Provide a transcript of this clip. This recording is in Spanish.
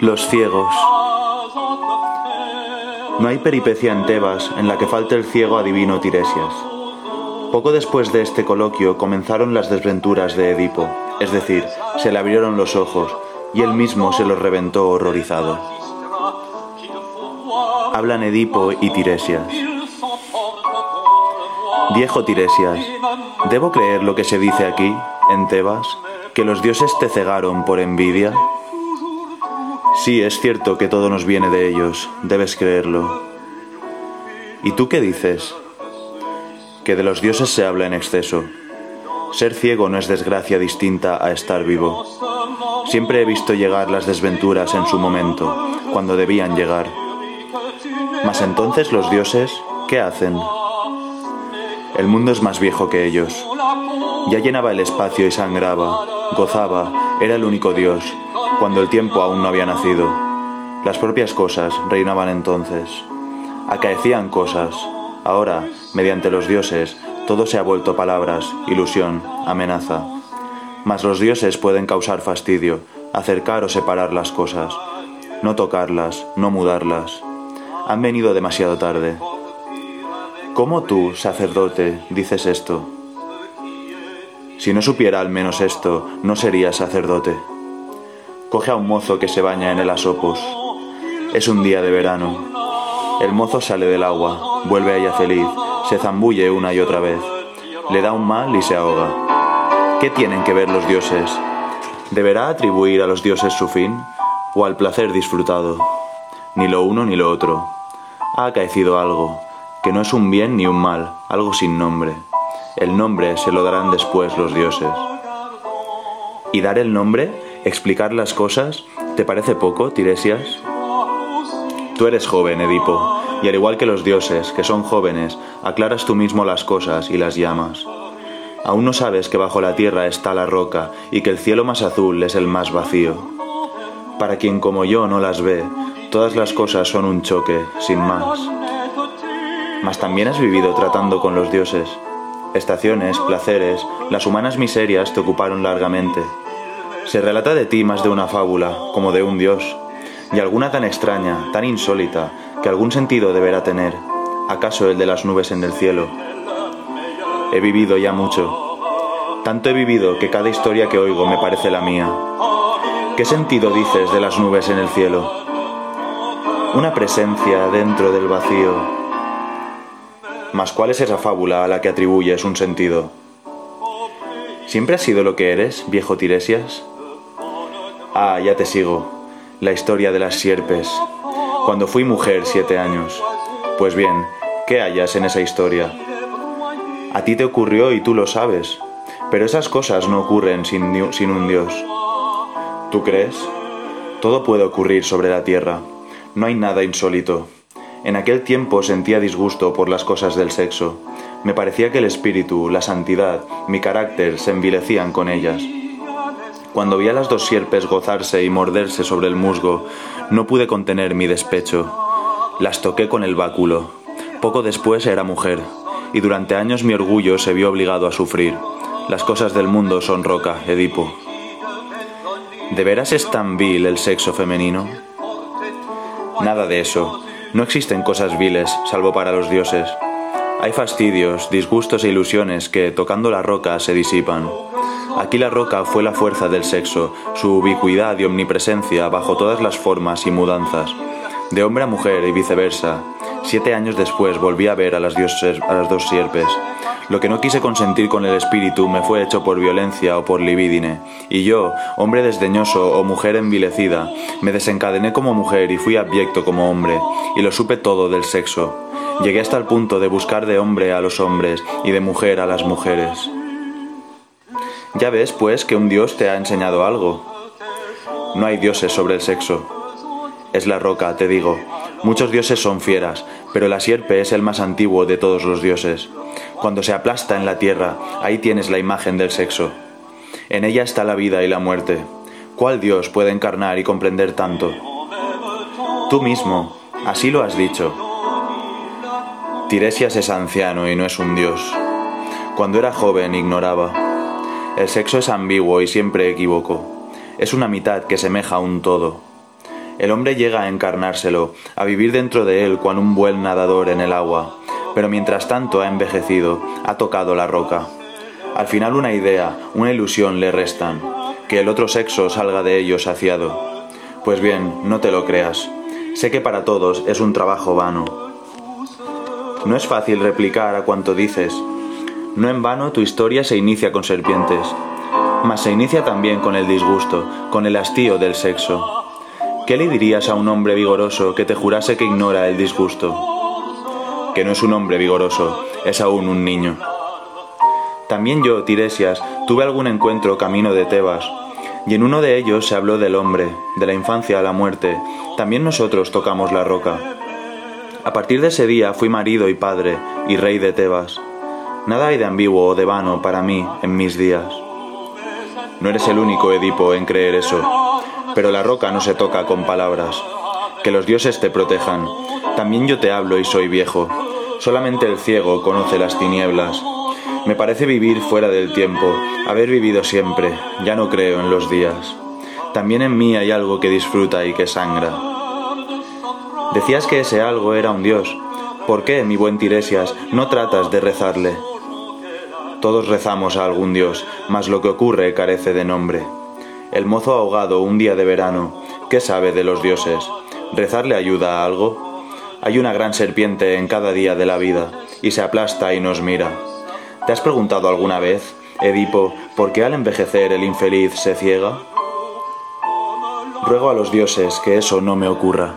Los ciegos. No hay peripecia en Tebas en la que falte el ciego adivino Tiresias. Poco después de este coloquio comenzaron las desventuras de Edipo, es decir, se le abrieron los ojos y él mismo se los reventó horrorizado. Hablan Edipo y Tiresias. Viejo Tiresias, ¿debo creer lo que se dice aquí, en Tebas, que los dioses te cegaron por envidia? Sí, es cierto que todo nos viene de ellos, debes creerlo. ¿Y tú qué dices? Que de los dioses se habla en exceso. Ser ciego no es desgracia distinta a estar vivo. Siempre he visto llegar las desventuras en su momento, cuando debían llegar. Mas entonces los dioses, ¿qué hacen? El mundo es más viejo que ellos. Ya llenaba el espacio y sangraba, gozaba, era el único Dios, cuando el tiempo aún no había nacido. Las propias cosas reinaban entonces. Acaecían cosas. Ahora, mediante los dioses, todo se ha vuelto palabras, ilusión, amenaza. Mas los dioses pueden causar fastidio, acercar o separar las cosas, no tocarlas, no mudarlas. Han venido demasiado tarde. ¿Cómo tú, sacerdote, dices esto? Si no supiera al menos esto, no sería sacerdote. Coge a un mozo que se baña en el asopos. Es un día de verano. El mozo sale del agua, vuelve a ella feliz, se zambulle una y otra vez. Le da un mal y se ahoga. ¿Qué tienen que ver los dioses? ¿Deberá atribuir a los dioses su fin o al placer disfrutado? Ni lo uno ni lo otro. Ha acaecido algo, que no es un bien ni un mal, algo sin nombre. El nombre se lo darán después los dioses. ¿Y dar el nombre? ¿Explicar las cosas? ¿Te parece poco, Tiresias? Tú eres joven, Edipo, y al igual que los dioses, que son jóvenes, aclaras tú mismo las cosas y las llamas. Aún no sabes que bajo la tierra está la roca y que el cielo más azul es el más vacío. Para quien como yo no las ve, todas las cosas son un choque, sin más. Mas también has vivido tratando con los dioses. Estaciones, placeres, las humanas miserias te ocuparon largamente. Se relata de ti más de una fábula, como de un dios, y alguna tan extraña, tan insólita, que algún sentido deberá tener, acaso el de las nubes en el cielo. He vivido ya mucho, tanto he vivido que cada historia que oigo me parece la mía. ¿Qué sentido dices de las nubes en el cielo? Una presencia dentro del vacío. Mas ¿cuál es esa fábula a la que atribuyes un sentido? ¿Siempre has sido lo que eres, viejo Tiresias? Ah, ya te sigo. La historia de las sierpes. Cuando fui mujer siete años. Pues bien, ¿qué hallas en esa historia? A ti te ocurrió y tú lo sabes. Pero esas cosas no ocurren sin, sin un Dios. ¿Tú crees? Todo puede ocurrir sobre la tierra. No hay nada insólito. En aquel tiempo sentía disgusto por las cosas del sexo. Me parecía que el espíritu, la santidad, mi carácter se envilecían con ellas. Cuando vi a las dos sierpes gozarse y morderse sobre el musgo, no pude contener mi despecho. Las toqué con el báculo. Poco después era mujer, y durante años mi orgullo se vio obligado a sufrir. Las cosas del mundo son roca, Edipo. ¿De veras es tan vil el sexo femenino? Nada de eso. No existen cosas viles, salvo para los dioses. Hay fastidios, disgustos e ilusiones que, tocando la roca, se disipan. Aquí la roca fue la fuerza del sexo, su ubicuidad y omnipresencia bajo todas las formas y mudanzas, de hombre a mujer y viceversa. Siete años después volví a ver a las, a las dos sierpes. Lo que no quise consentir con el espíritu me fue hecho por violencia o por libidine, y yo, hombre desdeñoso o mujer envilecida, me desencadené como mujer y fui abyecto como hombre, y lo supe todo del sexo. Llegué hasta el punto de buscar de hombre a los hombres y de mujer a las mujeres. Ya ves, pues, que un dios te ha enseñado algo. No hay dioses sobre el sexo. Es la roca, te digo. Muchos dioses son fieras, pero la sierpe es el más antiguo de todos los dioses. Cuando se aplasta en la tierra, ahí tienes la imagen del sexo. En ella está la vida y la muerte. ¿Cuál dios puede encarnar y comprender tanto? Tú mismo, así lo has dicho. Tiresias es anciano y no es un dios. Cuando era joven ignoraba. El sexo es ambiguo y siempre equivoco. es una mitad que semeja a un todo. El hombre llega a encarnárselo, a vivir dentro de él cual un buen nadador en el agua, pero mientras tanto ha envejecido, ha tocado la roca. Al final una idea, una ilusión le restan, que el otro sexo salga de ello saciado. Pues bien, no te lo creas. Sé que para todos es un trabajo vano. No es fácil replicar a cuanto dices. No en vano tu historia se inicia con serpientes, mas se inicia también con el disgusto, con el hastío del sexo. ¿Qué le dirías a un hombre vigoroso que te jurase que ignora el disgusto? Que no es un hombre vigoroso, es aún un niño. También yo, Tiresias, tuve algún encuentro camino de Tebas, y en uno de ellos se habló del hombre, de la infancia a la muerte. También nosotros tocamos la roca. A partir de ese día fui marido y padre, y rey de Tebas. Nada hay de ambiguo o de vano para mí en mis días. No eres el único, Edipo, en creer eso, pero la roca no se toca con palabras. Que los dioses te protejan. También yo te hablo y soy viejo. Solamente el ciego conoce las tinieblas. Me parece vivir fuera del tiempo, haber vivido siempre, ya no creo en los días. También en mí hay algo que disfruta y que sangra. Decías que ese algo era un dios. ¿Por qué, mi buen Tiresias, no tratas de rezarle? Todos rezamos a algún dios, mas lo que ocurre carece de nombre. El mozo ahogado un día de verano, ¿qué sabe de los dioses? ¿Rezarle ayuda a algo? Hay una gran serpiente en cada día de la vida, y se aplasta y nos mira. ¿Te has preguntado alguna vez, Edipo, por qué al envejecer el infeliz se ciega? Ruego a los dioses que eso no me ocurra.